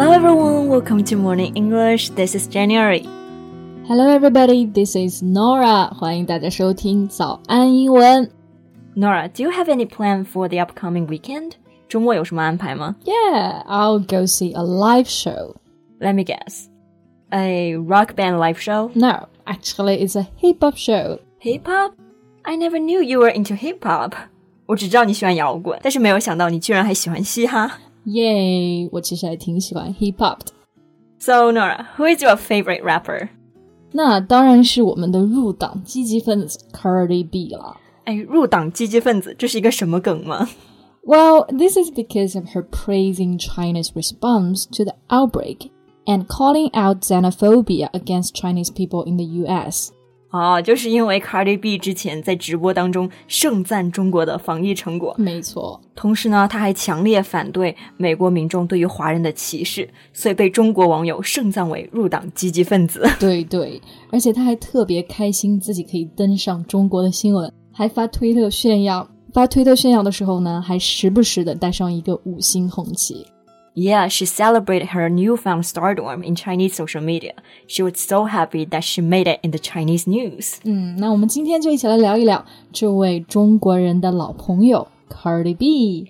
Hello everyone, welcome to Morning English. This is January. Hello everybody, this is Norah. 欢迎大家收听早安英文。Norah, do you have any plan for the upcoming weekend? 周末有什么安排吗？Yeah, I'll go see a live show. Let me guess. A rock band live show? No, actually it's a hip hop show. Hip hop? I never knew you were into hip hop. 我只知道你喜欢摇滚，但是没有想到你居然还喜欢嘻哈。Yay! 我其实还挺喜欢 hip hop 的。So Norah, who is your favorite rapper? 那当然是我们的入党积极分子 Cardi B 了。哎，入党积极分子，这是一个什么梗吗？Well, this is because of her praising China's response to the outbreak and calling out xenophobia against Chinese people in the U.S. 哦，就是因为 Cardi B 之前在直播当中盛赞中国的防疫成果，没错，同时呢，他还强烈反对美国民众对于华人的歧视，所以被中国网友盛赞为入党积极分子。对对，而且他还特别开心自己可以登上中国的新闻，还发推特炫耀。发推特炫耀的时候呢，还时不时的带上一个五星红旗。Yeah, she celebrated her newfound stardom in Chinese social media. She was so happy that she made it in the Chinese news. 嗯，那我们今天就一起来聊一聊这位中国人的老朋友 Cardi B。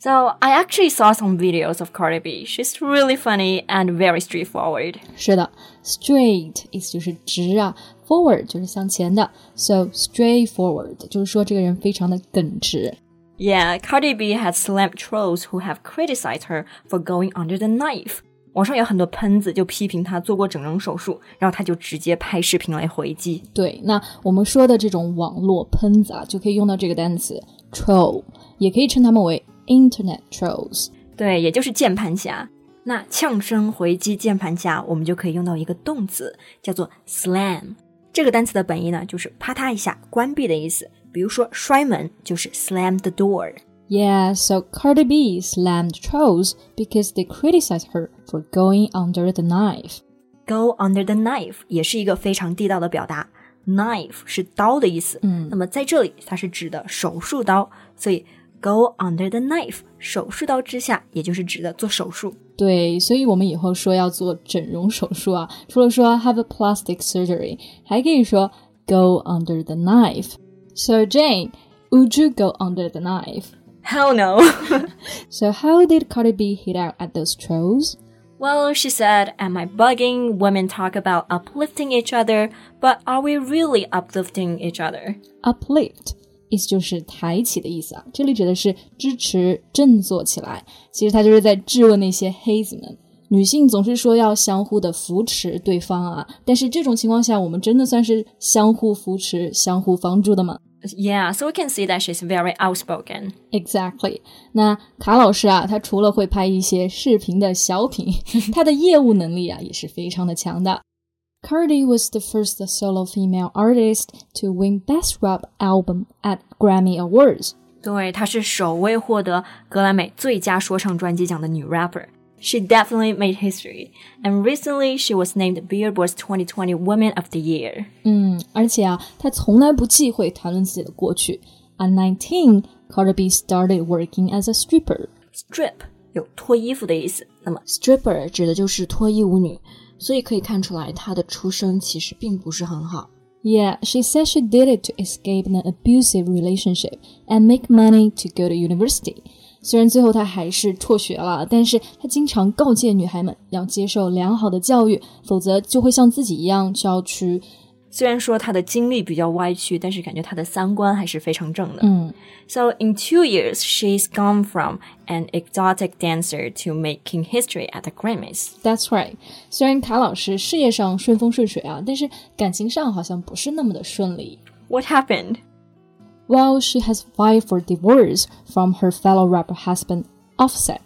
So I actually saw some videos of Cardi B. She's really funny and very straightforward. 是的，straight 意思就是直啊，forward 就是向前的，so straightforward 就是说这个人非常的耿直。 Yeah, Cardi B has slammed trolls who have criticized her for going under the knife. 网上有很多喷子就批评她做过整容手术，然后她就直接拍视频来回击。对，那我们说的这种网络喷子啊，就可以用到这个单词 troll，也可以称他们为 internet trolls。对，也就是键盘侠。那呛声回击键盘侠，我们就可以用到一个动词，叫做 slam。这个单词的本意呢，就是啪嗒一下关闭的意思。比如说摔门就是 slam the door。 Yeah, so Cardi B slammed trolls because they criticized her for going under the knife. Go under the knife 也是一个非常地道的表达。Knife 是刀的意思，嗯那么在这里它是指的手术刀，所以 go under the knife 手术刀之下，也就是指的做手术。对，所以我们以后说要做整容手术啊，除了说 have a plastic surgery，还可以说 go under the knife. So Jane, would you go under the knife? Hell no. So how did Cardi B hit out at those trolls? Well, she said, Am I bugging? Women talk about uplifting each other, but are we really uplifting each other? Uplift 意思就是抬起的意思啊，这里指的是支持、振作起来。其实他就是在质问那些黑子们。女性总是说要相互的扶持对方啊，但是这种情况下，我们真的算是相互扶持、相互帮助的吗 Yeah, so we can see that she's very outspoken.？Exactly。那卡老师啊，他除了会拍一些视频的小品，他的业务能力啊也是非常的强的。Cardi was the first solo female artist to win Best Rap Album at Grammy Awards. 对，她是首位获得格莱美最佳说唱专辑奖的女 rapper。She definitely made history, and recently she was named Billboard's 2020 Women of the Year. 嗯，而且啊，她从来不忌讳谈论自己的过去。At nineteen, Cardi B started working as a stripper. Strip 有脱衣服的意思，那么 Stripper 指的就是脱衣舞女， 所以可以看出来她的出生其实并不是很好。Yeah, she said she did it to escape an abusive relationship and make money to go to university. 虽然最后她还是辍学了，但是她经常告诫女孩们要接受良好的教育，否则就会像自己一样就要去虽然说她的经历比较歪曲，但是感觉她的三观还是非常正的。嗯 So in two years, she's gone from an exotic dancer to making history at the Grammys. That's right。虽然卡老师事业上顺风顺水啊，但是感情上好像不是那么的顺利。 What happened? Well, she has filed for divorce from her fellow rapper husband Offset.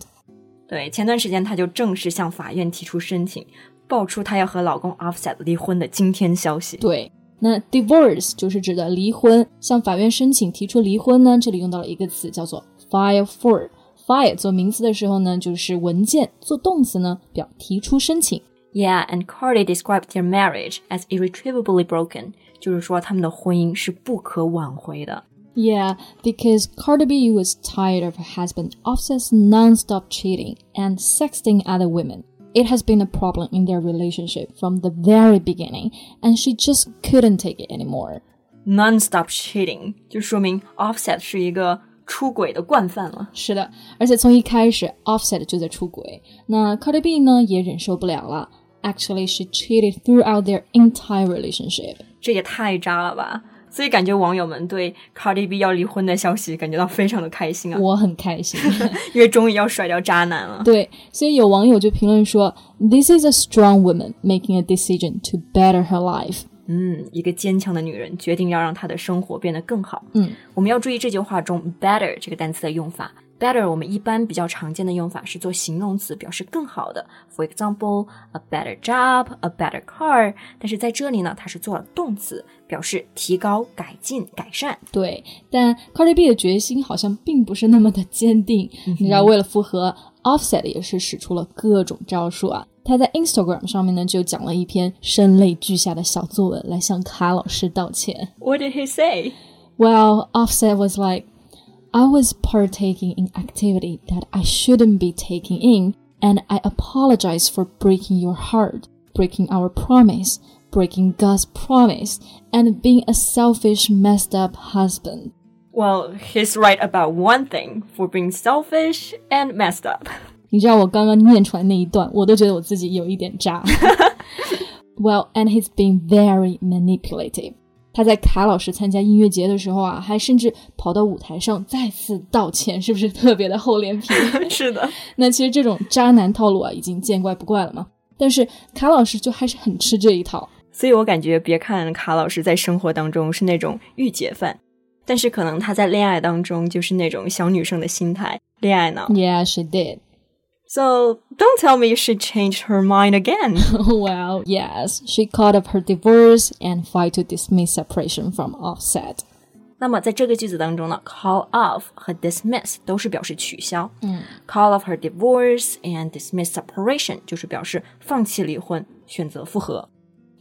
对，前段时间她就正式向法院提出申请，爆出她要和老公 Offset 离婚的惊天消息。对，那 divorce 就是指的离婚，向法院申请提出离婚呢，这里用到了一个词叫做 file for。file 做名词的时候呢，就是文件；做动词呢，表提出申请。Yeah, and Cardi described their marriage as irretrievably broken，就是说他们的婚姻是不可挽回的。Yeah, because Cardi B was tired of her husband Offset's non-stop cheating and sexting other women. It has been a problem in their relationship from the very beginning, and she just couldn't take it anymore. Non-stop cheating 就说明 Offset 是一个出轨的惯犯了。是的，而且从一开始，Offset 就在出轨。那 Cardi B 呢，也忍受不了了。Actually, she cheated throughout their entire relationship. 这也太渣了吧！ 所以感觉网友们对 Cardi B 要离婚的消息感觉到非常的开心啊，我很开心。因为终于要甩掉渣男了。对，所以有网友就评论说，This is a strong woman making a decision to better her life. 嗯，一个坚强的女人决定要让她的生活变得更好。嗯，我们要注意这句话中 better 这个单词的用法。Better 我们一般比较常见的用法是做形容词，表示更好的。For example, a better job, a better car。但是在这里呢，它是做了动词，表示提高、改进、改善。对，但 Cardi B 的决心好像并不是那么的坚定。你知道，为了复合，Offset 也是使出了各种招数啊。他在 Instagram 上面呢，就讲了一篇声泪俱下的小作文来向卡老师道歉。What did he say? Well, Offset was like, I was partaking in activity that I shouldn't be taking in, and I apologize for breaking your heart, breaking our promise, breaking God's promise, and being a selfish, messed up husband. Well, he's right about one thing for being selfish and messed up. 你知道我刚刚念出来那一段，我都觉得我自己有一点渣。well, and he's been very manipulative. 他在卡老师参加音乐节的时候啊，还甚至跑到舞台上再次道歉，是不是特别的厚脸皮？是的，那其实这种渣男套路啊，已经见怪不怪了嘛。但是卡老师就还是很吃这一套。所以我感觉，别看卡老师在生活当中是那种御姐范，但是可能他在恋爱当中就是那种小女生的心态，恋爱脑。Yeah, she did. So don't tell me she changed her mind again. well, yes, she called up her divorce and filed to dismiss separation from Offset. 那么在这个句子当中呢，call off 和 dismiss 都是表示取消。嗯，call off her divorce and dismiss separation 就是表示放弃离婚，选择复合。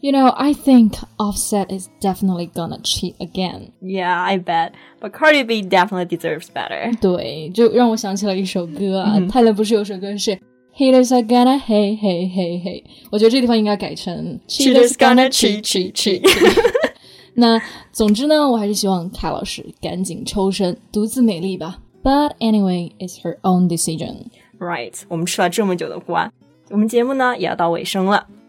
You know, I think Offset is definitely gonna cheat again. Yeah, I bet. But Cardi B definitely deserves better. 对，就让我想起了一首歌啊，泰勒不是有首歌是 Haters are gonna hate hate hate hate，我觉得这地方应该改成 Cheaters gonna cheat, cheat, cheat 那总之呢，我还是希望凯老师赶紧抽身，独自美丽吧。But anyway, it's her own decision. Right，我们吃了这么久的瓜，我们节目呢也要到尾声了。